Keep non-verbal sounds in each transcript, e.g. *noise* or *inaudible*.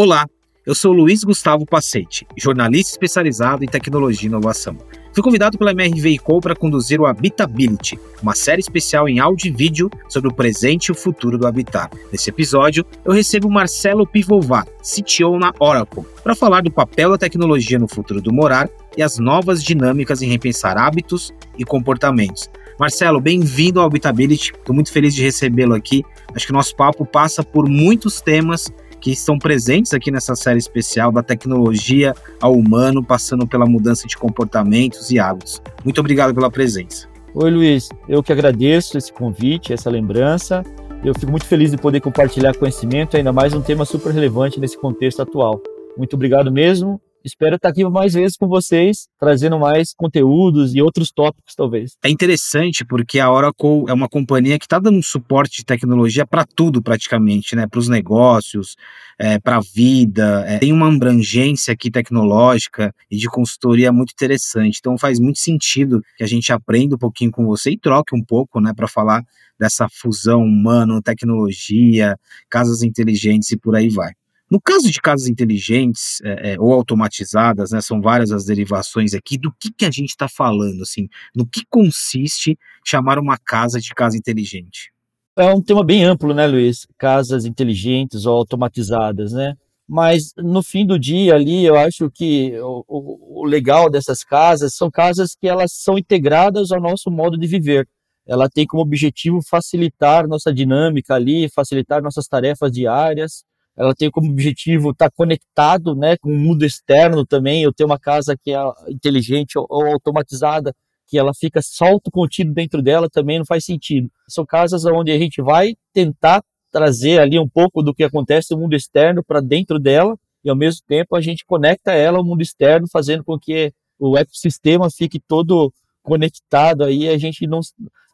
Olá, eu sou Luiz Gustavo Pacete, jornalista especializado em tecnologia e inovação. Fui convidado pela MRV Co para conduzir o Habitability, uma série especial em áudio e vídeo sobre o presente e o futuro do habitar. Nesse episódio, eu recebo Marcelo Pivovar, CTO na Oracle, para falar do papel da tecnologia no futuro do morar e as novas dinâmicas em repensar hábitos e comportamentos. Marcelo, bem-vindo ao Habitability. Estou muito feliz de recebê-lo aqui. Acho que o nosso papo passa por muitos temas que estão presentes aqui nessa série especial da tecnologia ao humano, passando pela mudança de comportamentos e hábitos. Muito obrigado pela presença. Oi, Luiz. Eu que agradeço esse convite, essa lembrança. Eu fico muito feliz de poder compartilhar conhecimento, ainda mais um tema super relevante nesse contexto atual. Muito obrigado mesmo espero estar aqui mais vezes com vocês, trazendo mais conteúdos e outros tópicos, talvez. É interessante porque a Oracle é uma companhia que está dando suporte de tecnologia para tudo, praticamente, né? Para os negócios, é, para a vida. É, tem uma abrangência aqui tecnológica e de consultoria muito interessante. Então faz muito sentido que a gente aprenda um pouquinho com você e troque um pouco, né? Para falar dessa fusão humano-tecnologia, casas inteligentes e por aí vai. No caso de casas inteligentes é, é, ou automatizadas, né, são várias as derivações aqui, do que, que a gente está falando, assim, no que consiste chamar uma casa de casa inteligente? É um tema bem amplo, né, Luiz? Casas inteligentes ou automatizadas, né? Mas no fim do dia ali, eu acho que o, o, o legal dessas casas são casas que elas são integradas ao nosso modo de viver. Ela tem como objetivo facilitar nossa dinâmica ali, facilitar nossas tarefas diárias, ela tem como objetivo estar tá conectado né, com o mundo externo também. Eu tenho uma casa que é inteligente ou, ou automatizada, que ela fica salto contido dentro dela também não faz sentido. São casas onde a gente vai tentar trazer ali um pouco do que acontece no mundo externo para dentro dela e ao mesmo tempo a gente conecta ela ao mundo externo, fazendo com que o ecossistema fique todo conectado aí, a gente não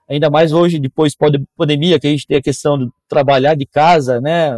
ainda mais hoje, depois da pandemia, que a gente tem a questão de trabalhar de casa, né,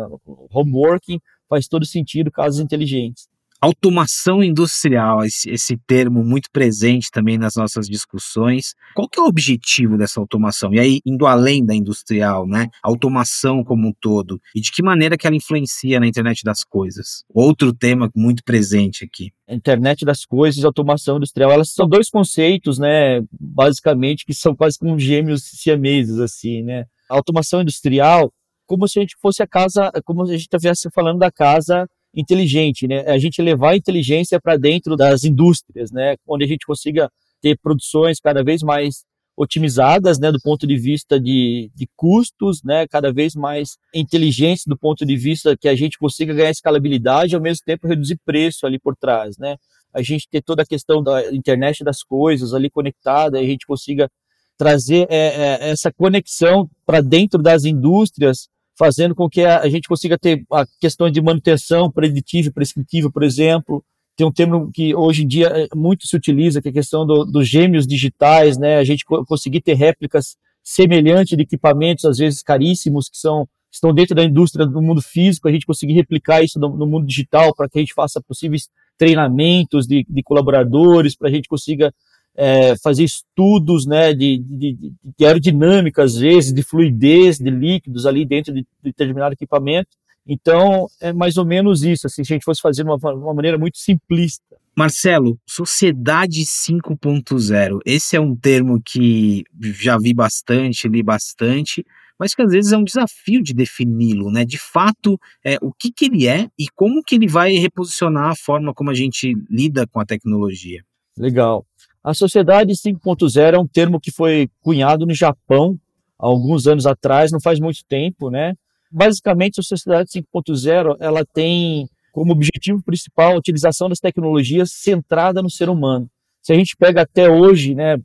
homeworking, faz todo sentido casas inteligentes. Automação industrial, esse, esse, termo muito presente também nas nossas discussões. Qual que é o objetivo dessa automação? E aí, indo além da industrial, né? Automação como um todo. E de que maneira que ela influencia na internet das coisas? Outro tema muito presente aqui. Internet das coisas e automação industrial, elas são dois conceitos, né? Basicamente, que são quase como gêmeos siameses, assim, né? A automação industrial, como se a gente fosse a casa, como se a gente estivesse falando da casa inteligente, né? A gente levar a inteligência para dentro das indústrias, né? Onde a gente consiga ter produções cada vez mais otimizadas, né, do ponto de vista de, de custos, né, cada vez mais inteligentes do ponto de vista que a gente consiga ganhar escalabilidade e ao mesmo tempo reduzir preço ali por trás, né? A gente ter toda a questão da internet das coisas ali conectada, a gente consiga trazer é, é, essa conexão para dentro das indústrias fazendo com que a, gente consiga ter a questão de manutenção preditiva prescritiva, por exemplo. Tem um termo que hoje em dia é, muito se utiliza, que é a questão do, dos gêmeos digitais, né? A gente conseguir ter réplicas semelhantes de equipamentos, às vezes caríssimos, que são estão dentro da indústria do mundo físico, a gente conseguir replicar isso no, no mundo digital para que a gente faça possíveis treinamentos de, de colaboradores, para a gente consiga é, fazer estudos né, de, de, de, aerodinâmica, às vezes, de fluidez de líquidos ali dentro de, de determinado equipamento. Então, é mais ou menos isso, assim, se a gente fosse fazer de uma, uma maneira muito simplista. Marcelo, sociedade 5.0, esse é um termo que já vi bastante, li bastante, mas que às vezes é um desafio de defini-lo, né? De fato, é, o que, que ele é e como que ele vai reposicionar a forma como a gente lida com a tecnologia. Legal. A sociedade 5.0 é um termo que foi cunhado no Japão há alguns anos atrás, não faz muito tempo, né? Basicamente, a sociedade 5.0 ela tem como objetivo principal a utilização das tecnologias centrada no ser humano. Se a gente pega até hoje, né,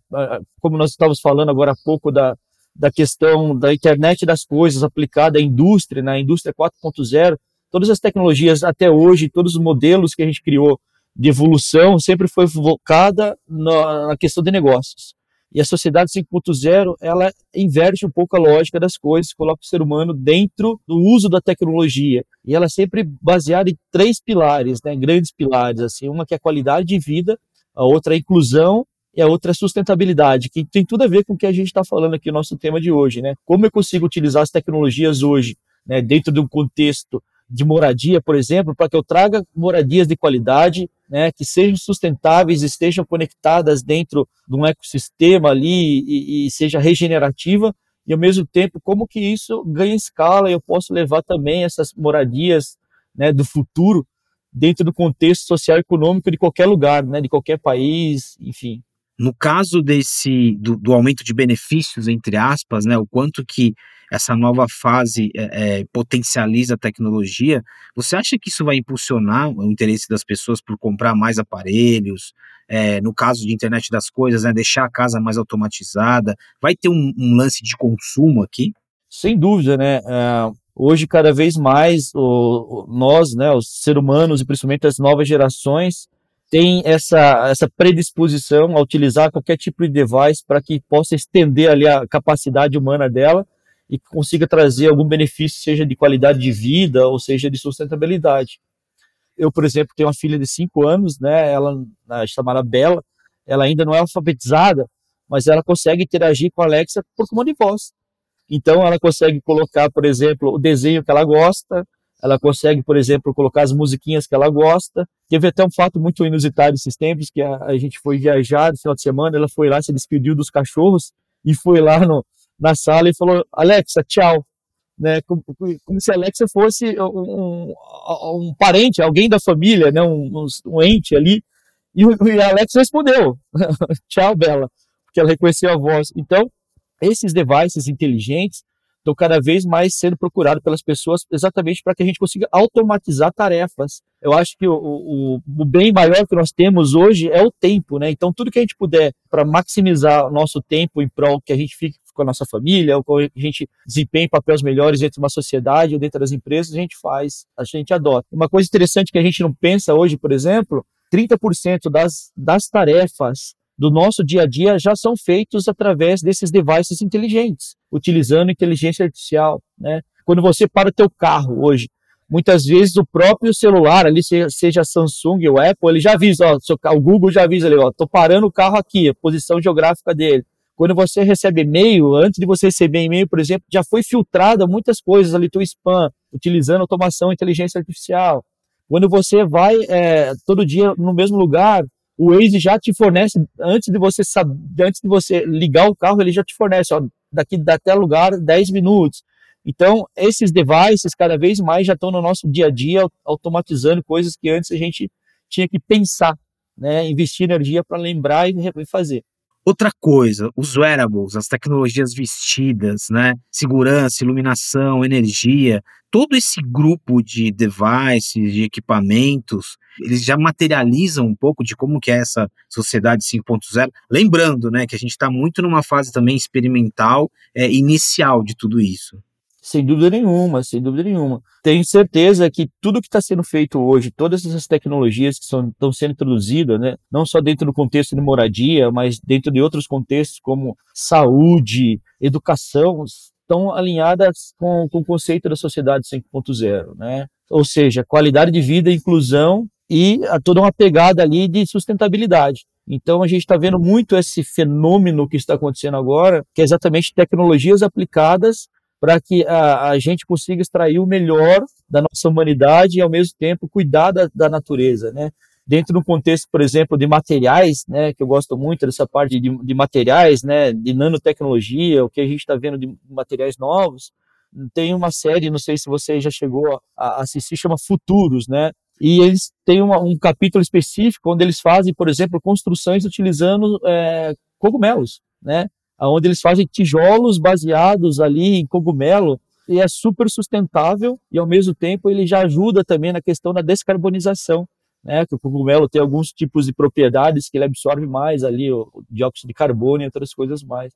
como nós estávamos falando agora há pouco da, da questão da internet das coisas aplicada à indústria, na indústria 4.0, todas as tecnologias até hoje, todos os modelos que a gente criou de evolução sempre foi focada na, questão de negócios. E a sociedade 5.0, ela inverte um pouco a lógica das coisas, coloca o ser humano dentro do uso da tecnologia. E ela é sempre baseada em três pilares, né, grandes pilares, assim, uma que é a qualidade de vida, a outra é a inclusão e a outra é a sustentabilidade, que tem tudo a ver com o que a gente está falando aqui no nosso tema de hoje, né? Como eu consigo utilizar as tecnologias hoje, né, dentro de um contexto de moradia, por exemplo, para que eu traga moradias de qualidade, né, que sejam sustentáveis, estejam conectadas dentro de um ecossistema ali e, e seja regenerativa, e ao mesmo tempo como que isso ganha escala e eu posso levar também essas moradias né, do futuro dentro do contexto social e econômico de qualquer lugar, né, de qualquer país, enfim. No caso desse do, do aumento de benefícios entre aspas, né, o quanto que essa nova fase é, é, potencializa a tecnologia, você acha que isso vai impulsionar o interesse das pessoas por comprar mais aparelhos? É, no caso de internet das coisas, né, deixar a casa mais automatizada? Vai ter um, um lance de consumo aqui? Sem dúvida, né? Hoje, cada vez mais, o, nós, né, os seres humanos e principalmente as novas gerações, tem essa, essa predisposição a utilizar qualquer tipo de device para que possa estender ali a capacidade humana dela e consiga trazer algum benefício, seja de qualidade de vida ou seja de sustentabilidade. Eu, por exemplo, tenho uma filha de 5 anos, né, ela chamada Bela, ela ainda não é alfabetizada, mas ela consegue interagir com a Alexa por comando de voz. Então, ela consegue colocar, por exemplo, o desenho que ela gosta, ela consegue, por exemplo, colocar as musiquinhas que ela gosta. Teve até um fato muito inusitado esses tempos, que a, a gente foi viajar no final de semana, ela foi lá, se despediu dos cachorros e foi lá no, na sala e falou: Alexa, tchau. Né, como, como se a Alexa fosse um, um, parente, alguém da família, né, um, um ente ali. E, e a Alexa respondeu: *laughs* tchau, Bela, porque ela reconheceu a voz. Então, esses devices inteligentes estão cada vez mais sendo procurados pelas pessoas exatamente para que a gente consiga automatizar tarefas. Eu acho que o, o, o, bem maior que nós temos hoje é o tempo, né? Então, tudo que a gente puder para maximizar o nosso tempo em prol que a gente fique com a nossa família, ou a gente desempenhe papéis melhores dentro de uma sociedade ou dentro das empresas, a gente faz, a gente adota. Uma coisa interessante que a gente não pensa hoje, por exemplo, 30% das, das tarefas do nosso dia a dia já são feitos através desses devices inteligentes, utilizando inteligência artificial, né? Quando você para o teu carro hoje, muitas vezes o próprio celular, ali seja Samsung ou Apple, ele já avisa, ó, o Google já avisa ali, ó, tô parando o carro aqui, a posição geográfica dele. Quando você recebe e-mail, antes de você receber e-mail, por exemplo, já foi filtrada muitas coisas ali, teu spam, utilizando automação inteligência artificial. Quando você vai é, todo dia no mesmo lugar, o Waze já te fornece, antes de você saber, antes de você ligar o carro, ele já te fornece, ó, daqui até lugar 10 minutos. Então, esses devices cada vez mais já estão no nosso dia a dia, automatizando coisas que antes a gente tinha que pensar, né, investir energia para lembrar e fazer. Outra coisa, os wearables, as tecnologias vestidas, né? Segurança, iluminação, energia, todo esse grupo de devices, de equipamentos, eles já materializam um pouco de como que é essa sociedade 5.0. Lembrando, né, que a gente está muito numa fase também experimental, é, inicial de tudo isso. Sem dúvida nenhuma, sem dúvida nenhuma. Tenho certeza que tudo que está sendo feito hoje, todas essas tecnologias que estão sendo introduzidas, né, não só dentro do contexto de moradia, mas dentro de outros contextos como saúde, educação, estão alinhadas com, com o conceito da sociedade 5.0, né? Ou seja, qualidade de vida, inclusão e toda uma pegada ali de sustentabilidade. Então a gente está vendo muito esse fenômeno que está acontecendo agora, que é exatamente tecnologias aplicadas para que a, a, gente consiga extrair o melhor da nossa humanidade e, ao mesmo tempo, cuidar da, da natureza, né? Dentro do contexto, por exemplo, de materiais, né, que eu gosto muito dessa parte de, de materiais, né, de nanotecnologia, o que a gente está vendo de materiais novos, tem uma série, não sei se você já chegou a assistir, chama Futuros, né? E eles têm uma, um capítulo específico onde eles fazem, por exemplo, construções utilizando é, cogumelos, né? Onde eles fazem tijolos baseados ali em cogumelo e é super sustentável e ao mesmo tempo ele já ajuda também na questão da descarbonização, né? Que o cogumelo tem alguns tipos de propriedades que ele absorve mais ali o, dióxido de carbono e outras coisas mais.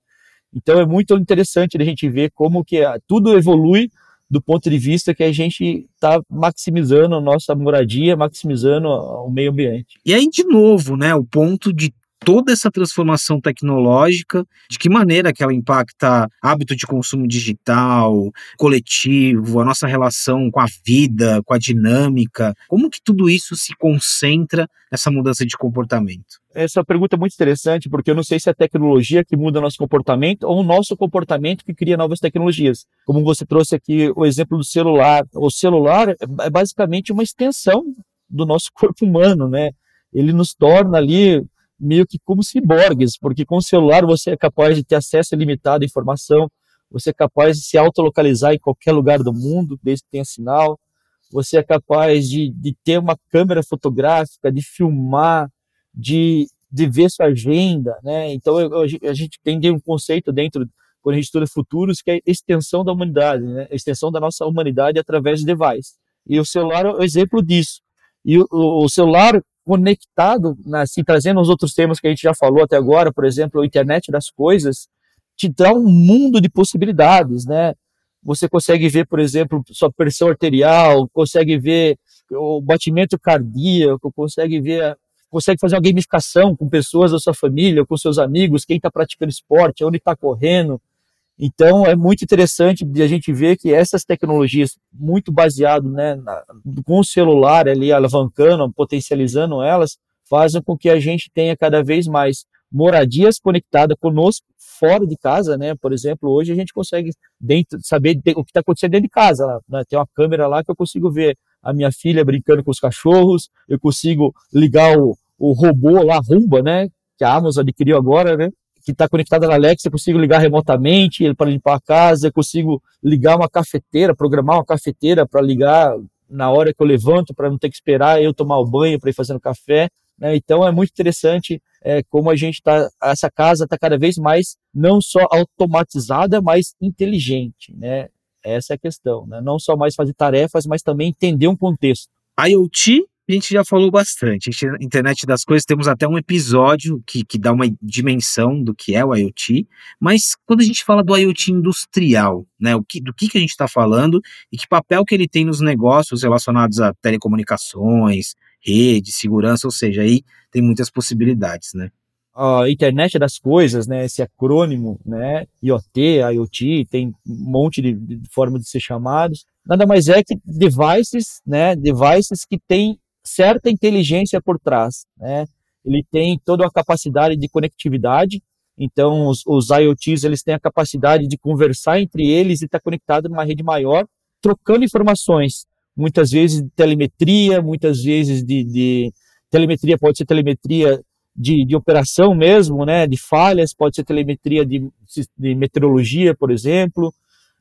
Então é muito interessante a gente ver como que tudo evolui do ponto de vista que a gente está maximizando a nossa moradia, maximizando o meio ambiente. E aí, de novo, né, o ponto de toda essa transformação tecnológica, de que maneira que ela impacta hábito de consumo digital, coletivo, a nossa relação com a vida, com a dinâmica, como que tudo isso se concentra nessa mudança de comportamento? Essa pergunta é muito interessante, porque eu não sei se é a tecnologia que muda nosso comportamento ou o nosso comportamento que cria novas tecnologias. Como você trouxe aqui o exemplo do celular. O celular é basicamente uma extensão do nosso *laughs* corpo humano, né? Ele nos torna ali meio que como ciborgues, porque com o celular você é capaz de ter acesso ilimitado à informação, você é capaz de se autolocalizar em qualquer lugar do mundo, desde que tenha sinal, você é capaz de, de ter uma câmera fotográfica, de filmar, de, de ver sua agenda, né? Então eu, a gente tem um conceito dentro quando a gente estuda futuros que é extensão da humanidade, né? Extensão da nossa humanidade através de device. E o celular é o exemplo disso. E o, o celular conectado, né, assim, trazendo os outros temas que a gente já falou até agora, por exemplo, a internet das coisas, te dá um mundo de possibilidades, né? Você consegue ver, por exemplo, sua pressão arterial, consegue ver o batimento cardíaco, consegue ver consegue fazer uma gamificação com pessoas da sua família, com seus amigos, quem está praticando esporte, onde está correndo. Então é muito interessante de a gente ver que essas tecnologias, muito baseado né, na, com o celular ali alavancando, potencializando elas, fazem com que a gente tenha cada vez mais moradias conectadas conosco fora de casa, né? Por exemplo, hoje a gente consegue dentro, saber o que está acontecendo dentro de casa. Né? Tem uma câmera lá que eu consigo ver a minha filha brincando com os cachorros, eu consigo ligar o, o robô lá, Rumba, né? Que a Amazon adquiriu agora, né? Que está conectada na Alexa, eu consigo ligar remotamente ele para limpar a casa, eu consigo ligar uma cafeteira, programar uma cafeteira para ligar na hora que eu levanto, para não ter que esperar eu tomar o banho para ir fazendo café. Né? Então é muito interessante é, como a gente está, essa casa está cada vez mais não só automatizada, mas inteligente, né? Essa é a questão, né? Não só mais fazer tarefas, mas também entender um contexto. IoT a gente já falou bastante. A internet das coisas, temos até um episódio que, que dá uma dimensão do que é o IoT, mas quando a gente fala do IoT industrial, né, o que, do que, que a gente está falando e que papel que ele tem nos negócios relacionados a telecomunicações, rede, segurança, ou seja, aí tem muitas possibilidades, né? a internet das coisas, né, esse acrônimo, né, IoT, IoT, tem um monte de, de formas de ser chamados, nada mais é que devices, né, devices que têm certa inteligência por trás, né? Ele tem toda a capacidade de conectividade, então os, os IoTs eles têm a capacidade de conversar entre eles e estar tá conectado numa rede maior, trocando informações, muitas vezes de telemetria, muitas vezes de, de telemetria pode ser telemetria de, de, operação mesmo, né, de falhas, pode ser telemetria de, de meteorologia, por exemplo,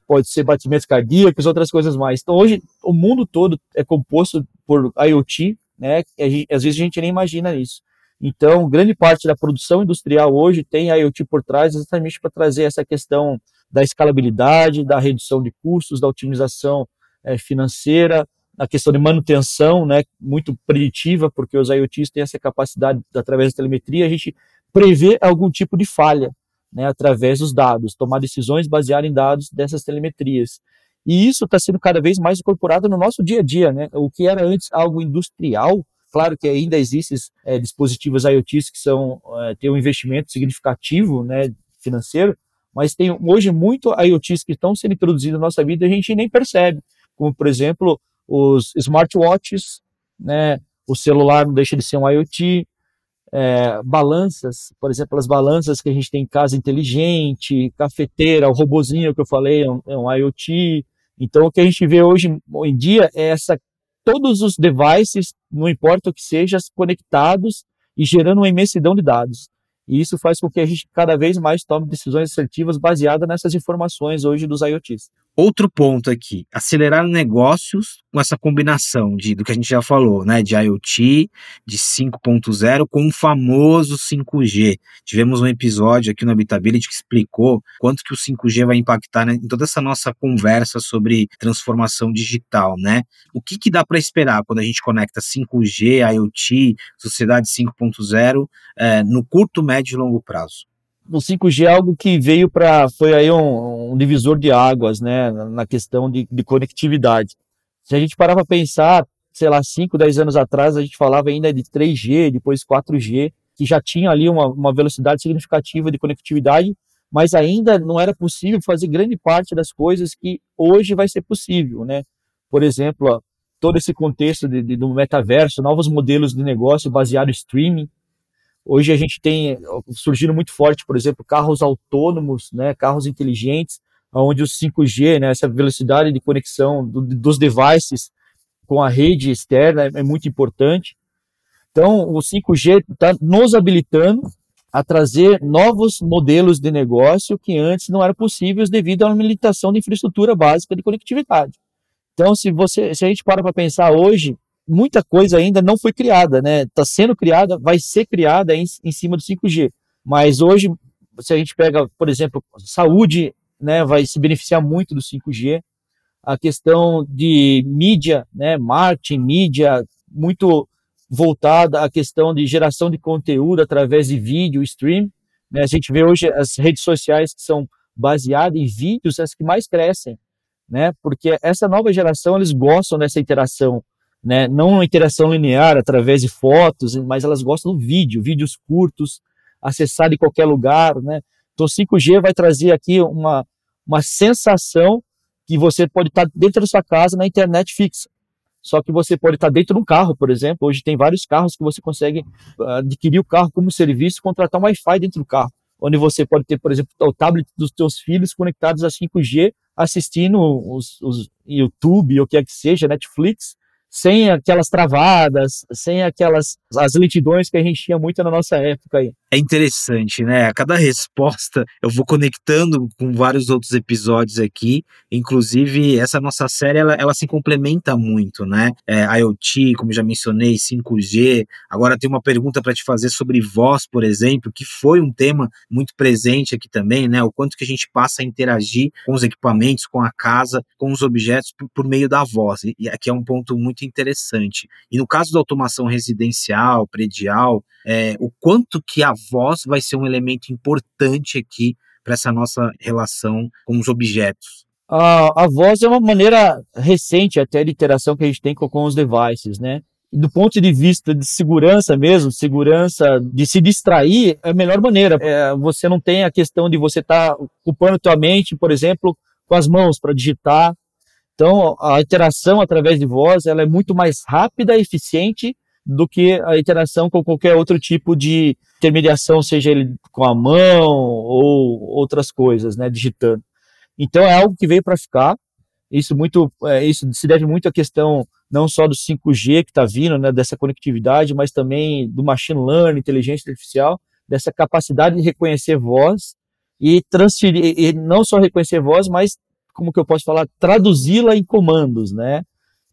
pode ser batimentos cardíacos, outras coisas mais. Então, hoje, o mundo todo é composto por IoT, né? Às vezes a gente nem imagina isso. Então, grande parte da produção industrial hoje tem IoT por trás, exatamente para trazer essa questão da escalabilidade, da redução de custos, da otimização é, financeira, a questão de manutenção, né, muito preditiva, porque os IoTs têm essa capacidade, através da telemetria, a gente prever algum tipo de falha né, através dos dados, tomar decisões baseadas em dados dessas telemetrias. E isso está sendo cada vez mais incorporado no nosso dia a dia, né? O que era antes algo industrial, claro que ainda existem é, dispositivos IoTs que são é, têm um investimento significativo, né, financeiro, mas tem hoje muito IoTs que estão sendo introduzidos na nossa vida e a gente nem percebe, como por exemplo os smartwatches, né? O celular não deixa de ser um IoT, é, balanças, por exemplo, as balanças que a gente tem em casa inteligente, cafeteira, o robozinho que eu falei, é um, é um IoT. Então, o que a gente vê hoje em dia é essa todos os devices, não importa o que seja, conectados e gerando uma imensidão de dados. E isso faz com que a gente cada vez mais tome decisões assertivas baseadas nessas informações hoje dos IoTs. Outro ponto aqui, acelerar negócios com essa combinação de, do que a gente já falou, né, de IoT, de 5.0 com o famoso 5G. Tivemos um episódio aqui no Habitability que explicou quanto que o 5G vai impactar né, em toda essa nossa conversa sobre transformação digital, né? O que, que dá para esperar quando a gente conecta 5G, IoT, sociedade 5.0 é, no curto, médio e longo prazo? O 5G é algo que veio para foi aí um, um, divisor de águas, né, na questão de, de conectividade. Se a gente parar para pensar, sei lá, 5, 10 anos atrás, a gente falava ainda de 3G, depois 4G, que já tinha ali uma, uma velocidade significativa de conectividade, mas ainda não era possível fazer grande parte das coisas que hoje vai ser possível, né? Por exemplo, ó, todo esse contexto de, de, do metaverso, novos modelos de negócio baseado em streaming. Hoje a gente tem surgindo muito forte, por exemplo, carros autônomos, né, carros inteligentes, onde o 5G, né, essa velocidade de conexão do, dos devices com a rede externa é, é muito importante. Então, o 5G está nos habilitando a trazer novos modelos de negócio que antes não eram possíveis devido à limitação de infraestrutura básica de conectividade. Então, se você, se a gente para para pensar hoje, muita coisa ainda não foi criada, né? Está sendo criada, vai ser criada em, em cima do 5G. Mas hoje, se a gente pega, por exemplo, saúde, né, vai se beneficiar muito do 5G. A questão de mídia, né, marketing, mídia, muito voltada à questão de geração de conteúdo através de vídeo, stream. Né? A gente vê hoje as redes sociais que são baseadas em vídeos, as que mais crescem, né? Porque essa nova geração, eles gostam dessa interação, né? Não uma interação linear através de fotos, mas elas gostam do vídeo, vídeos curtos, acessar em qualquer lugar, né? Então, 5G vai trazer aqui uma, uma sensação que você pode estar dentro da sua casa na internet fixa. Só que você pode estar dentro de um carro, por exemplo. Hoje tem vários carros que você consegue ah, adquirir o carro como serviço, contratar um Wi-Fi dentro do carro, onde você pode ter, por exemplo, o tablet dos seus filhos conectados a 5G, assistindo os, os YouTube ou o que é que seja, Netflix, sem aquelas travadas, sem aquelas as lentidões que a gente tinha muito na nossa época aí. É interessante, né? A cada resposta eu vou conectando com vários outros episódios aqui. Inclusive, essa nossa série ela, ela se complementa muito, né? É, IoT, como já mencionei, 5G. Agora tem uma pergunta para te fazer sobre voz, por exemplo, que foi um tema muito presente aqui também, né? O quanto que a gente passa a interagir com os equipamentos, com a casa, com os objetos por, por meio da voz. E aqui é um ponto muito interessante. E no caso da automação residencial, predial, é, o quanto que a voz vai ser um elemento importante aqui para essa nossa relação com os objetos. A, a voz é uma maneira recente até de interação que a gente tem com, com os devices, né? do ponto de vista de segurança mesmo, segurança de se distrair, é a melhor maneira. É, você não tem a questão de você estar tá ocupando tua mente, por exemplo, com as mãos para digitar, então, a interação através de voz ela é muito mais rápida eficiente do que a interação com qualquer outro tipo de intermediação, seja ele com a mão ou outras coisas, né, digitando. Então, é algo que veio para ficar. Isso muito, é, isso se deve muito à questão não só do 5G que está vindo, né, dessa conectividade, mas também do machine learning, inteligência artificial, dessa capacidade de reconhecer voz e transferir, e não só reconhecer voz, mas como que eu posso falar, traduzi-la em comandos, né?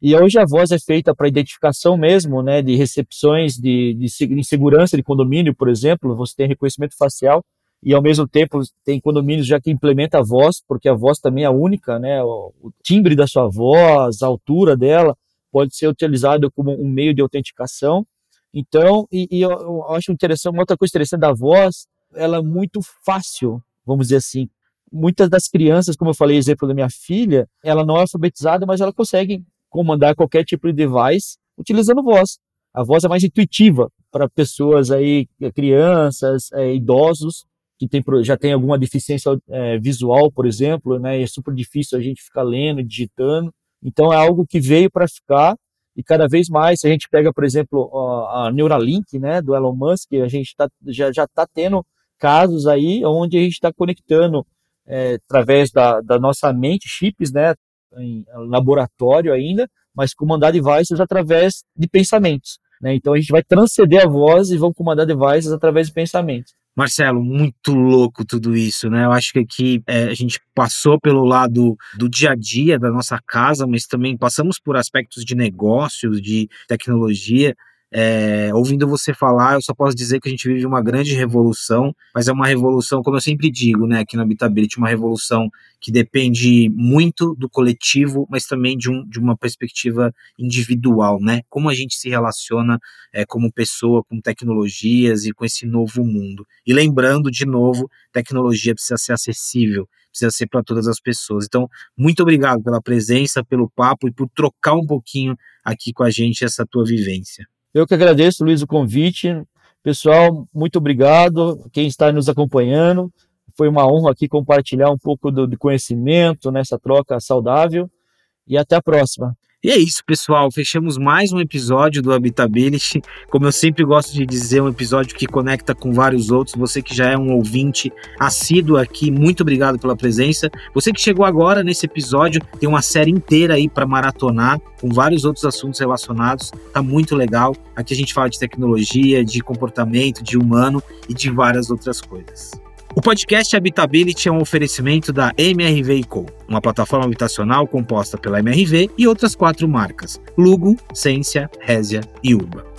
E hoje a voz é feita para identificação mesmo, né, de recepções de, de, de segurança de condomínio, por exemplo, você tem reconhecimento facial e ao mesmo tempo tem condomínios já que implementa a voz, porque a voz também é única, né, o, o timbre da sua voz, a altura dela pode ser utilizado como um meio de autenticação. Então, e, e eu, eu acho interessante, uma outra coisa interessante da voz, ela é muito fácil, vamos dizer assim, muitas das crianças, como eu falei, exemplo da minha filha, ela não é alfabetizada, mas ela consegue comandar qualquer tipo de device utilizando voz. A voz é mais intuitiva para pessoas aí, crianças, é, idosos, que tem, já tem alguma deficiência é, visual, por exemplo, né? É super difícil a gente ficar lendo, digitando. Então é algo que veio para ficar e cada vez mais, se a gente pega, por exemplo, a Neuralink, né, do Elon Musk, a gente tá, já já está tendo casos aí onde a gente está conectando é, através da, da, nossa mente, chips, né, em laboratório ainda, mas comandar devices através de pensamentos. Né? Então a gente vai transcender a voz e vão comandar devices através de pensamentos. Marcelo, muito louco tudo isso, né? Eu acho que aqui é, a gente passou pelo lado do dia a dia da nossa casa, mas também passamos por aspectos de negócios, de tecnologia. É, ouvindo você falar, eu só posso dizer que a gente vive uma grande revolução, mas é uma revolução, como eu sempre digo, né, aqui no Habitability, uma revolução que depende muito do coletivo, mas também de, um, de uma perspectiva individual, né? Como a gente se relaciona é, como pessoa com tecnologias e com esse novo mundo. E lembrando, de novo, tecnologia precisa ser acessível, precisa ser para todas as pessoas. Então, muito obrigado pela presença, pelo papo e por trocar um pouquinho aqui com a gente essa tua vivência. Eu que agradeço, Luiz, o convite. Pessoal, muito obrigado. Quem está nos acompanhando, foi uma honra aqui compartilhar um pouco do, do conhecimento nessa troca saudável. E até a próxima. E é isso, pessoal. Fechamos mais um episódio do Habitability. Como eu sempre gosto de dizer, um episódio que conecta com vários outros. Você que já é um ouvinte assíduo aqui, muito obrigado pela presença. Você que chegou agora nesse episódio, tem uma série inteira aí para maratonar, com vários outros assuntos relacionados. Tá muito legal. Aqui a gente fala de tecnologia, de comportamento, de humano e de várias outras coisas. O podcast Habitability é um oferecimento da MRV Co, uma plataforma habitacional composta pela MRV e outras quatro marcas: Lugo, Sensia, Résia e Urba.